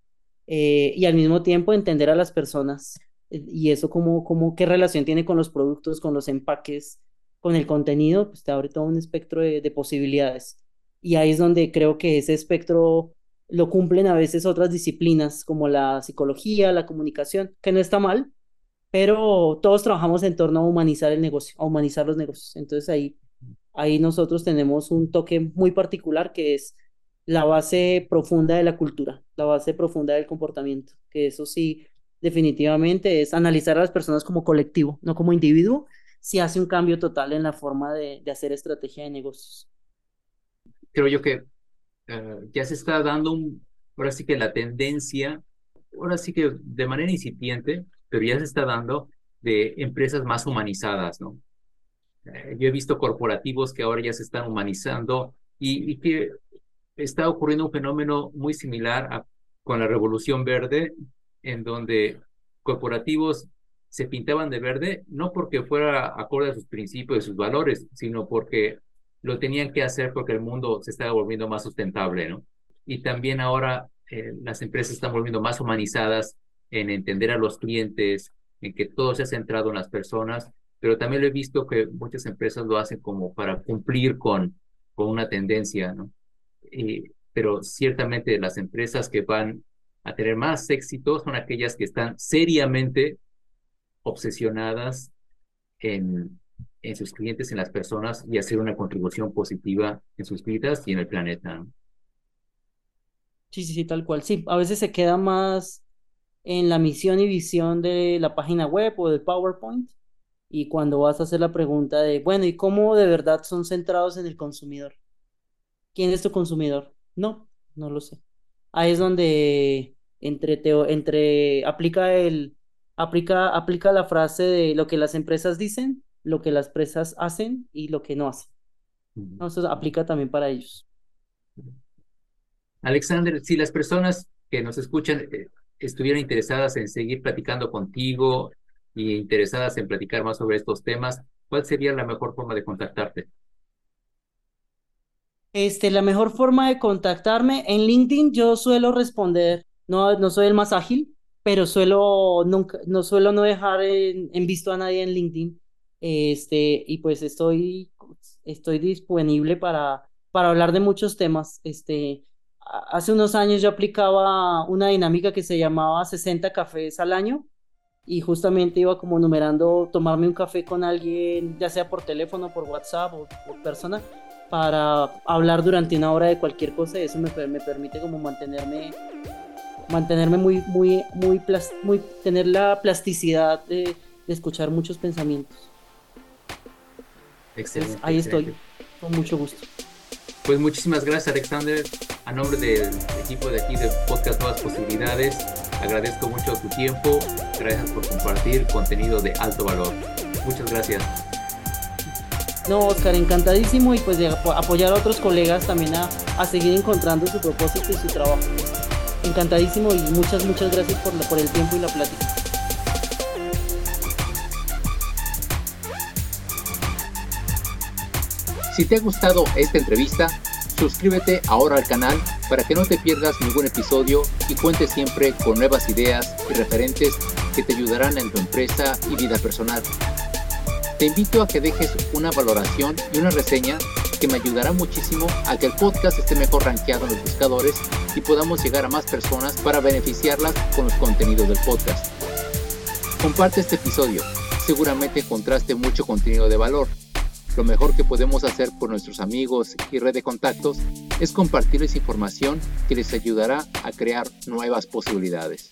B: eh, y al mismo tiempo entender a las personas eh, y eso como, como qué relación tiene con los productos, con los empaques, con el contenido, pues te abre todo un espectro de, de posibilidades. Y ahí es donde creo que ese espectro lo cumplen a veces otras disciplinas como la psicología, la comunicación, que no está mal, pero todos trabajamos en torno a humanizar el negocio, a humanizar los negocios. Entonces ahí, ahí nosotros tenemos un toque muy particular que es la base profunda de la cultura, la base profunda del comportamiento, que eso sí, definitivamente es analizar a las personas como colectivo, no como individuo, si hace un cambio total en la forma de, de hacer estrategia de negocios.
C: Creo yo que eh, ya se está dando un, ahora sí que la tendencia, ahora sí que de manera incipiente, pero ya se está dando de empresas más humanizadas, ¿no? Eh, yo he visto corporativos que ahora ya se están humanizando y, que está ocurriendo un fenómeno muy similar con la Revolución Verde, en donde corporativos se pintaban de verde, no porque fuera acorde a sus principios y sus valores, sino porque lo tenían que hacer porque el mundo se estaba volviendo más sustentable, ¿no? Y también ahora eh, las empresas están volviendo más humanizadas en entender a los clientes, en que todo se ha centrado en las personas, pero también lo he visto que muchas empresas lo hacen como para cumplir con, con una tendencia, ¿no? pero ciertamente las empresas que van a tener más éxito son aquellas que están seriamente obsesionadas en en sus clientes, en las personas y hacer una contribución positiva en sus vidas y en el planeta.
B: Sí, sí, sí, tal cual. Sí, a veces se queda más en la misión y visión de la página web o del PowerPoint y cuando vas a hacer la pregunta de, bueno, ¿y cómo de verdad son centrados en el consumidor? ¿Quién es tu consumidor? No, no lo sé. Ahí es donde entre, entre aplica el aplica, aplica la frase de lo que las empresas dicen lo que las presas hacen y lo que no hacen. Eso aplica también para ellos.
C: Alexander, si las personas que nos escuchan eh, estuvieran interesadas en seguir platicando contigo y interesadas en platicar más sobre estos temas, ¿cuál sería la mejor forma de contactarte?
B: Este, la mejor forma de contactarme en LinkedIn yo suelo responder, no, no soy el más ágil, pero suelo nunca, no suelo no dejar en visto a nadie en LinkedIn. Este, y pues estoy, estoy disponible para, para hablar de muchos temas. Este, hace unos años yo aplicaba una dinámica que se llamaba 60 cafés al año y justamente iba como numerando tomarme un café con alguien, ya sea por teléfono, por WhatsApp o por persona, para hablar durante una hora de cualquier cosa eso me, me permite como mantenerme mantenerme muy muy muy muy tener la plasticidad de escuchar muchos pensamientos.
C: Excelente.
B: ahí estoy, con mucho gusto.
C: Pues muchísimas gracias Alexander, a nombre del equipo de aquí de Podcast Nuevas Posibilidades, agradezco mucho tu tiempo, gracias por compartir contenido de alto valor. Muchas gracias.
B: No, Oscar, encantadísimo y pues de apoyar a otros colegas también a, a seguir encontrando su propósito y su trabajo. Encantadísimo y muchas, muchas gracias por, por el tiempo y la plática.
A: Si te ha gustado esta entrevista, suscríbete ahora al canal para que no te pierdas ningún episodio y cuentes siempre con nuevas ideas y referentes que te ayudarán en tu empresa y vida personal. Te invito a que dejes una valoración y una reseña que me ayudará muchísimo a que el podcast esté mejor rankeado en los buscadores y podamos llegar a más personas para beneficiarlas con los contenidos del podcast. Comparte este episodio, seguramente encontraste mucho contenido de valor. Lo mejor que podemos hacer por nuestros amigos y red de contactos es compartirles información que les ayudará a crear nuevas posibilidades.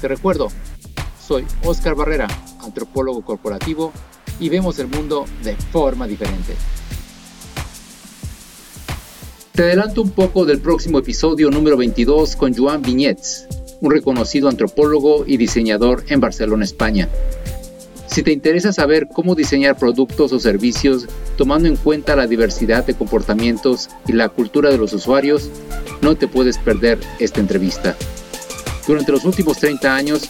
A: Te recuerdo, soy Oscar Barrera, antropólogo corporativo, y vemos el mundo de forma diferente. Te adelanto un poco del próximo episodio número 22 con Joan Viñets, un reconocido antropólogo y diseñador en Barcelona, España. Si te interesa saber cómo diseñar productos o servicios tomando en cuenta la diversidad de comportamientos y la cultura de los usuarios, no te puedes perder esta entrevista. Durante los últimos 30 años,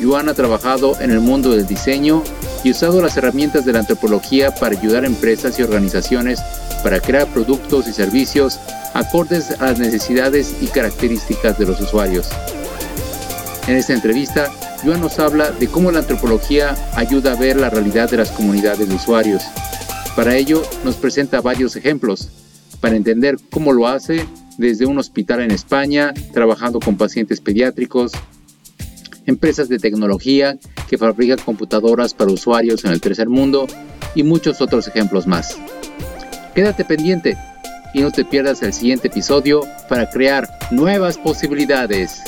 A: Joan ha trabajado en el mundo del diseño y usado las herramientas de la antropología para ayudar a empresas y organizaciones para crear productos y servicios acordes a las necesidades y características de los usuarios. En esta entrevista, Joan nos habla de cómo la antropología ayuda a ver la realidad de las comunidades de usuarios. Para ello, nos presenta varios ejemplos, para entender cómo lo hace desde un hospital en España, trabajando con pacientes pediátricos, empresas de tecnología que fabrican computadoras para usuarios en el tercer mundo y muchos otros ejemplos más. Quédate pendiente y no te pierdas el siguiente episodio para crear nuevas posibilidades.